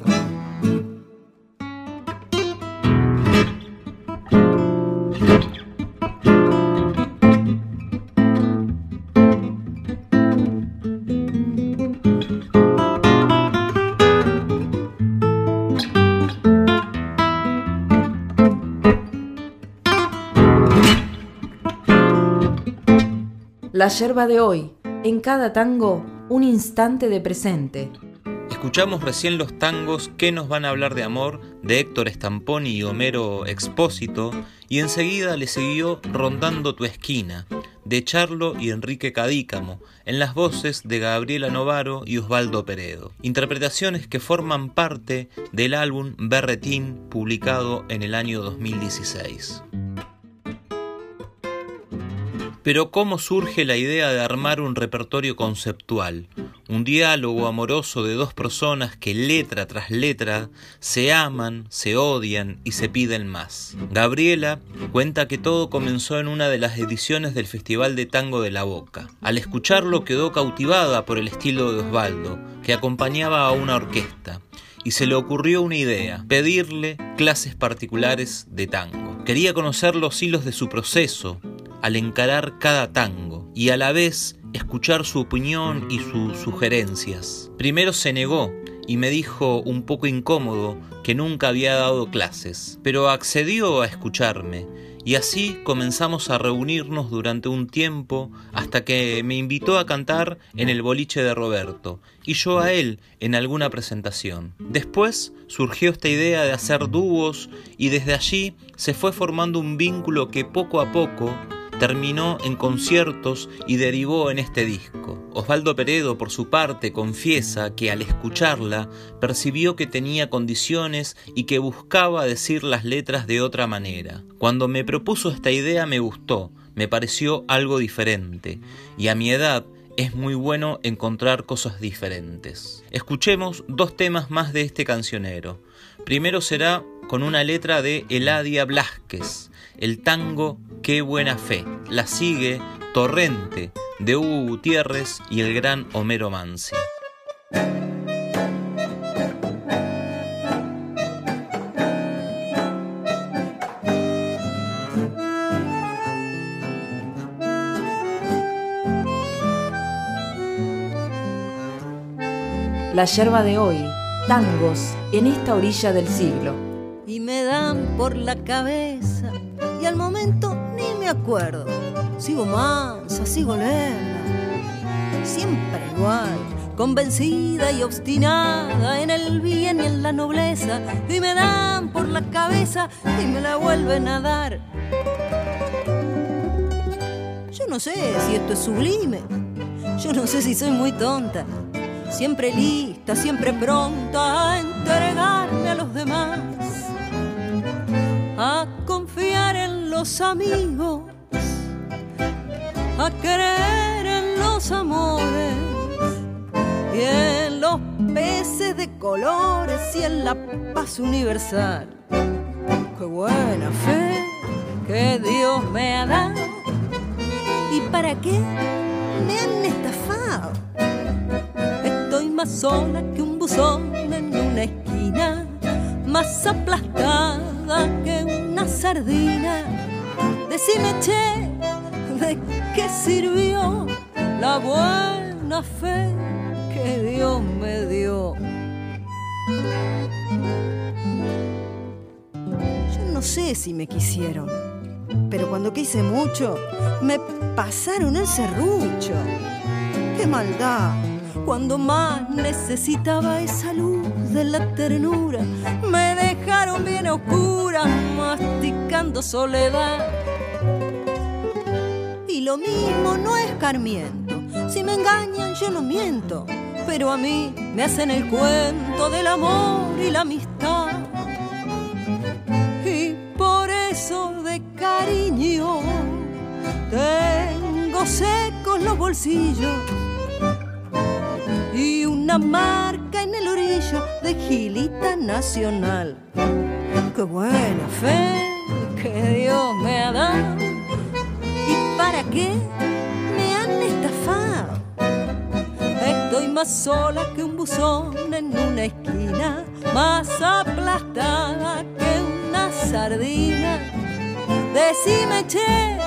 [SPEAKER 2] La yerba de hoy, en cada tango, un instante de presente.
[SPEAKER 4] Escuchamos recién los tangos que nos van a hablar de amor de Héctor Stamponi y Homero Expósito y enseguida le siguió Rondando tu esquina de Charlo y Enrique Cadícamo en las voces de Gabriela Novaro y Osvaldo Peredo. Interpretaciones que forman parte del álbum Berretín publicado en el año 2016. Pero ¿cómo surge la idea de armar un repertorio conceptual? Un diálogo amoroso de dos personas que letra tras letra se aman, se odian y se piden más. Gabriela cuenta que todo comenzó en una de las ediciones del Festival de Tango de la Boca. Al escucharlo quedó cautivada por el estilo de Osvaldo, que acompañaba a una orquesta y se le ocurrió una idea, pedirle clases particulares de tango. Quería conocer los hilos de su proceso, al encarar cada tango y a la vez escuchar su opinión y sus sugerencias. Primero se negó y me dijo un poco incómodo que nunca había dado clases, pero accedió a escucharme y así comenzamos a reunirnos durante un tiempo hasta que me invitó a cantar en el boliche de Roberto y yo a él en alguna presentación. Después surgió esta idea de hacer dúos y desde allí se fue formando un vínculo que poco a poco terminó en conciertos y derivó en este disco. Osvaldo Peredo, por su parte, confiesa que al escucharla percibió que tenía condiciones y que buscaba decir las letras de otra manera. Cuando me propuso esta idea me gustó, me pareció algo diferente, y a mi edad es muy bueno encontrar cosas diferentes. Escuchemos dos temas más de este cancionero. Primero será con una letra de Eladia Blasquez, el tango Qué buena fe. La sigue Torrente de Hugo Gutiérrez y el gran Homero Mansi.
[SPEAKER 2] La yerba de hoy, tangos en esta orilla del siglo.
[SPEAKER 5] Y me dan por la cabeza y al momento acuerdo. Sigo mansa, sigo lenta, siempre igual, convencida y obstinada en el bien y en la nobleza. Y me dan por la cabeza y me la vuelven a dar. Yo no sé si esto es sublime, yo no sé si soy muy tonta. Siempre lista, siempre pronta a entregarme a los demás a confiar los amigos, a creer en los amores y en los peces de colores y en la paz universal. Qué buena fe que Dios me ha dado. ¿Y para qué me han estafado? Estoy más sola que un buzón en una esquina, más aplastada que sardina. Decime, che, ¿de qué sirvió la buena fe que Dios me dio? Yo no sé si me quisieron, pero cuando quise mucho, me pasaron el serrucho. ¡Qué maldad! Cuando más necesitaba esa luz de la ternura, me bien oscura, masticando soledad. Y lo mismo no es carmiento, si me engañan yo no miento, pero a mí me hacen el cuento del amor y la amistad. Y por eso de cariño tengo secos los bolsillos y una marca de Gilita Nacional. Qué buena fe que Dios me ha dado. ¿Y para qué me han estafado? Estoy más sola que un buzón en una esquina, más aplastada que una sardina. Decime, che,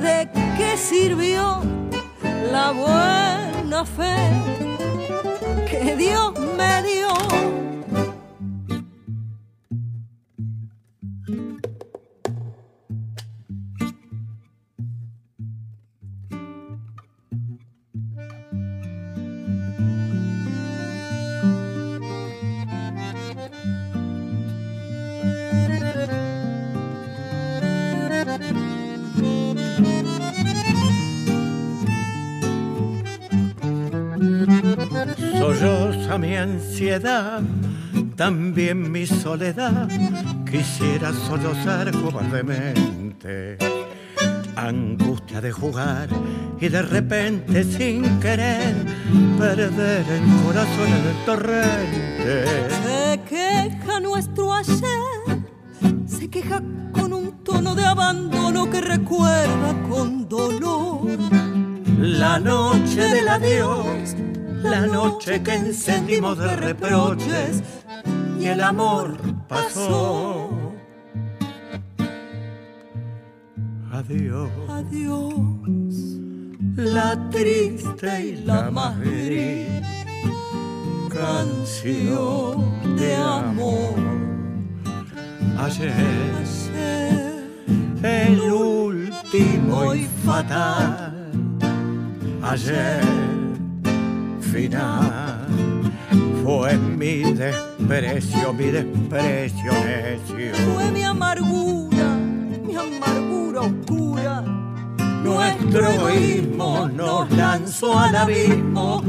[SPEAKER 5] ¿de qué sirvió la buena fe que Dios me dio?
[SPEAKER 1] Ansiedad, también mi soledad, quisiera sollozar cobardemente. Angustia de jugar y de repente sin querer perder el corazón en el torrente.
[SPEAKER 5] Se queja nuestro ayer, se queja con un tono de abandono que recuerda con dolor.
[SPEAKER 1] La noche del adiós, la noche que encendimos de reproches y el amor pasó. Adiós,
[SPEAKER 5] Adiós,
[SPEAKER 1] la triste y la más gris canción de amor. Ayer,
[SPEAKER 5] ayer,
[SPEAKER 1] el último y fatal, ayer, final, fue mi desprecio, mi desprecio necio.
[SPEAKER 5] fue mi amargura, mi amargura oscura.
[SPEAKER 1] Nuestro egoísmo nos lanzó al abismo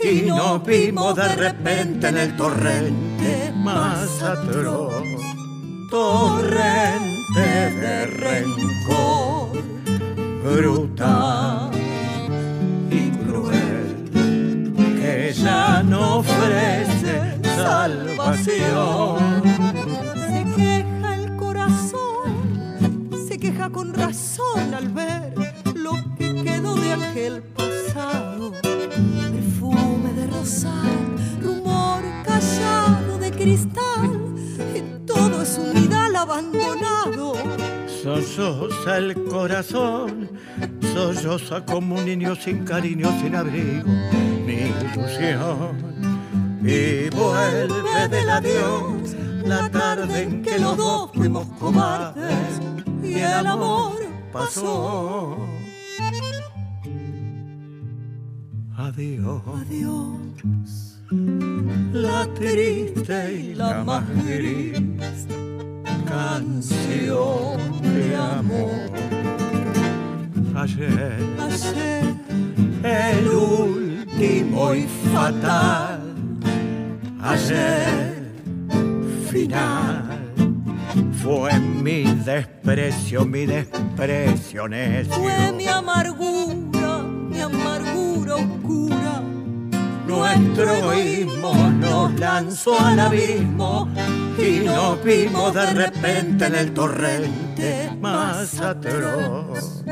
[SPEAKER 1] y nos vimos de repente en el torrente más atroz, torrente de rencor, brutal ya no ofrece salvación.
[SPEAKER 5] Se queja el corazón, se queja con razón al ver lo que quedó de aquel pasado. Perfume de rosal, rumor callado de cristal, y todo es un nidal abandonado.
[SPEAKER 1] Solloza el corazón, solloza como un niño sin cariño, sin abrigo, mi ilusión. Y vuelve del adiós la tarde en que los dos fuimos cobardes y el amor pasó. Adiós,
[SPEAKER 5] Adiós,
[SPEAKER 1] la triste y la más gris canción de amor. Ayer,
[SPEAKER 5] ayer,
[SPEAKER 1] el último y fatal, ayer, final, fue mi desprecio, mi desprecio necio.
[SPEAKER 5] fue mi amargura, mi amargura oscura.
[SPEAKER 1] Nuestro egoísmo nos lanzó al abismo y nos vimos de repente en el torrente más atroz.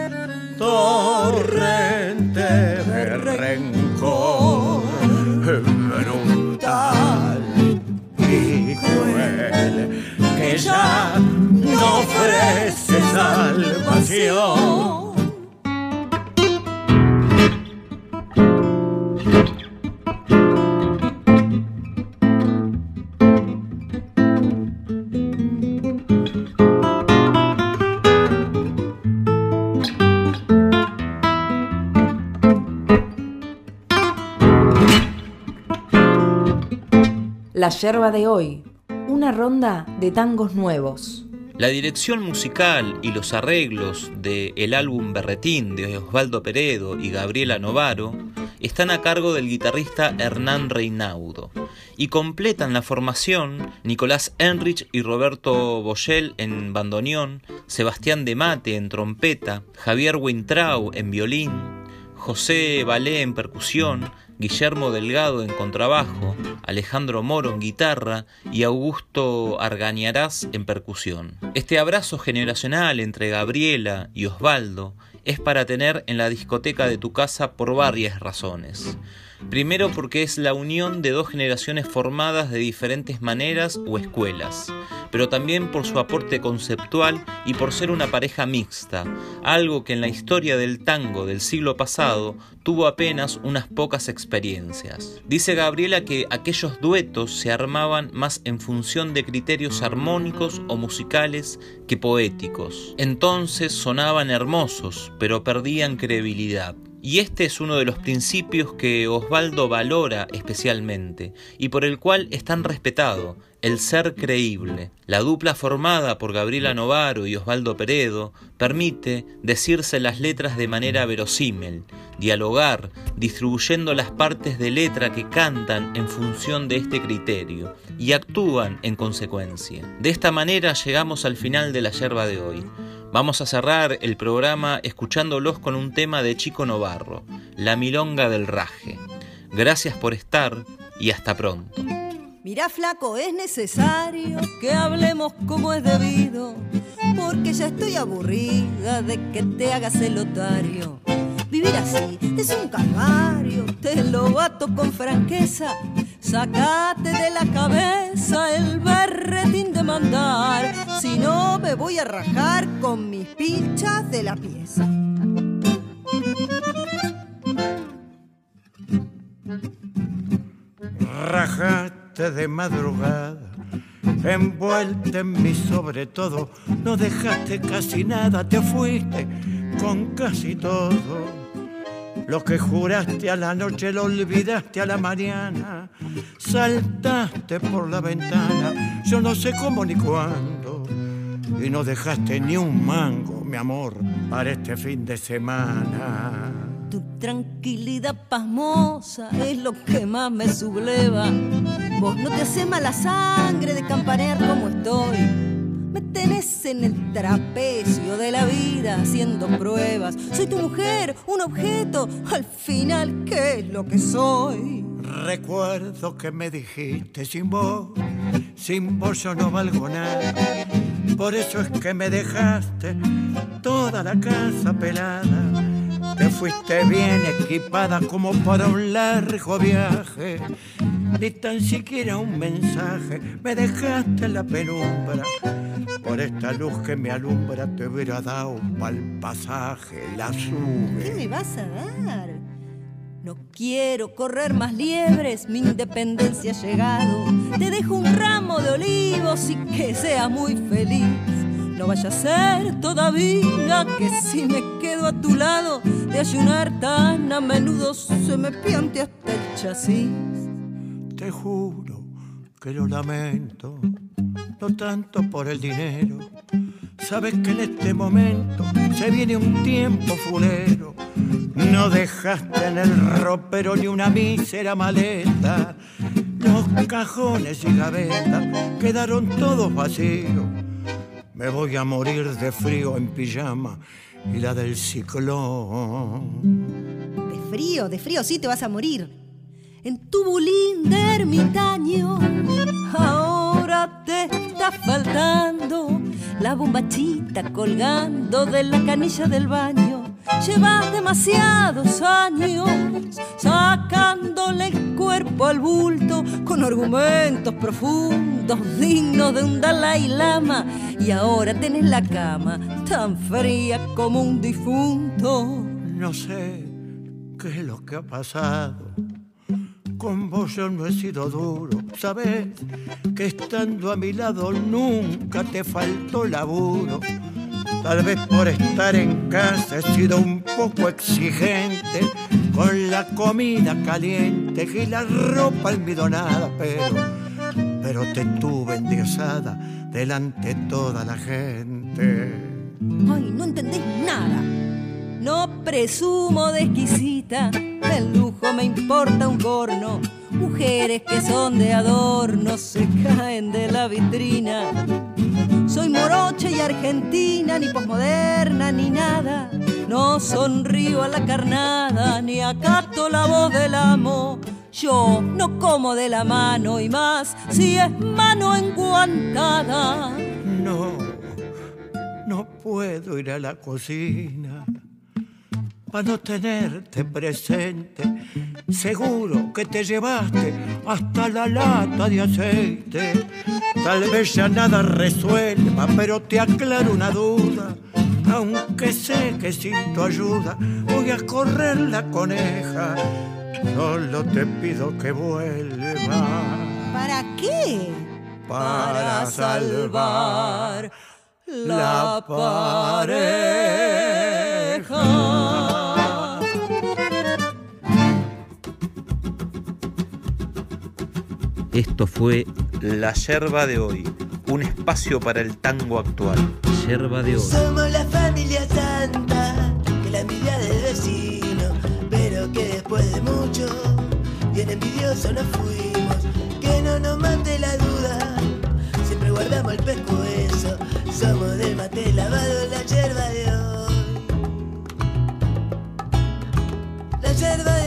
[SPEAKER 1] Torrente de rencor, brutal y cruel, que ya no ofrece salvación.
[SPEAKER 2] La yerba de hoy, una ronda de tangos nuevos.
[SPEAKER 4] La dirección musical y los arreglos de el álbum Berretín de Osvaldo Peredo y Gabriela Novaro están a cargo del guitarrista Hernán Reinaudo y completan la formación Nicolás Enrich y Roberto Boyel en bandoneón, Sebastián de Mate en trompeta, Javier Wintrau en violín, José Valé en percusión, Guillermo Delgado en contrabajo, Alejandro Moro en guitarra y Augusto Argañarás en percusión. Este abrazo generacional entre Gabriela y Osvaldo es para tener en la discoteca de tu casa por varias razones. Primero porque es la unión de dos generaciones formadas de diferentes maneras o escuelas, pero también por su aporte conceptual y por ser una pareja mixta, algo que en la historia del tango del siglo pasado tuvo apenas unas pocas experiencias. Dice Gabriela que aquellos duetos se armaban más en función de criterios armónicos o musicales que poéticos. Entonces sonaban hermosos, pero perdían credibilidad. Y este es uno de los principios que Osvaldo valora especialmente y por el cual es tan respetado, el ser creíble. La dupla formada por Gabriela Novaro y Osvaldo Peredo permite decirse las letras de manera verosímil, dialogar, distribuyendo las partes de letra que cantan en función de este criterio y actúan en consecuencia. De esta manera llegamos al final de la yerba de hoy. Vamos a cerrar el programa escuchándolos con un tema de Chico Novarro, La Milonga del Raje. Gracias por estar y hasta pronto.
[SPEAKER 5] Mira flaco, es necesario que hablemos como es debido, porque ya estoy aburrida de que te hagas el otario. Vivir así es un calvario, te lo bato con franqueza. Sacate de la cabeza el berretín de mandar, si no me voy a rajar con mis pinchas de la pieza.
[SPEAKER 1] De madrugada, envuelta en mi sobre todo, no dejaste casi nada, te fuiste con casi todo. Lo que juraste a la noche lo olvidaste a la mañana. Saltaste por la ventana, yo no sé cómo ni cuándo. Y no dejaste ni un mango, mi amor, para este fin de semana.
[SPEAKER 5] Tu tranquilidad pasmosa es lo que más me subleva. No te hace mala sangre de campanear como estoy. Me tenés en el trapecio de la vida haciendo pruebas. Soy tu mujer, un objeto. Al final, ¿qué es lo que soy?
[SPEAKER 1] Recuerdo que me dijiste sin vos, sin vos yo no valgo nada. Por eso es que me dejaste toda la casa pelada. Te fuiste bien equipada como para un largo viaje. Ni tan siquiera un mensaje me dejaste en la penumbra. Por esta luz que me alumbra te hubiera dado pa'l pasaje, la sube.
[SPEAKER 5] ¿Qué me vas a dar? No quiero correr más liebres, mi independencia ha llegado. Te dejo un ramo de olivos y que sea muy feliz. No vaya a ser todavía que si me quedo a tu lado, de ayunar tan a menudo se me piante hasta el chasis.
[SPEAKER 1] Te juro que lo lamento, no tanto por el dinero. Sabes que en este momento se viene un tiempo fulero. No dejaste en el ropero ni una mísera maleta. Los cajones y gavetas quedaron todos vacíos. Me voy a morir de frío en pijama y la del ciclón.
[SPEAKER 5] De frío, de frío, sí te vas a morir. En tu bulín de ermitaño, ahora te está faltando la bombachita colgando de la canilla del baño. Llevas demasiados años sacándole el cuerpo al bulto con argumentos profundos dignos de un Dalai Lama. Y ahora tenés la cama tan fría como un difunto.
[SPEAKER 1] No sé qué es lo que ha pasado. Con vos yo no he sido duro. Sabes que estando a mi lado nunca te faltó laburo. Tal vez por estar en casa he sido un poco exigente con la comida caliente y la ropa almidonada, pero, pero te tuve endiosada delante de toda la gente.
[SPEAKER 5] Ay, no entendés nada. No presumo de exquisita, el lujo me importa un corno. Mujeres que son de adorno se caen de la vitrina. Soy morocha y argentina, ni posmoderna, ni nada. No sonrío a la carnada, ni acato la voz del amo. Yo no como de la mano y más si es mano enguantada.
[SPEAKER 1] No, no puedo ir a la cocina para no tenerte presente. Seguro que te llevaste hasta la lata de aceite. Tal vez ya nada resuelva, pero te aclaro una duda. Aunque sé que sin tu ayuda voy a correr la coneja, solo te pido que vuelva.
[SPEAKER 5] ¿Para qué?
[SPEAKER 1] Para salvar la
[SPEAKER 4] Esto fue La Yerba de hoy, un espacio para el tango actual. Yerba de hoy.
[SPEAKER 11] Somos la familia santa, que la envidia del vecino, pero que después de mucho, bien envidioso nos fuimos, que no nos mate la duda, siempre guardamos el pescuezo, somos de mate lavado la yerba de hoy. La yerba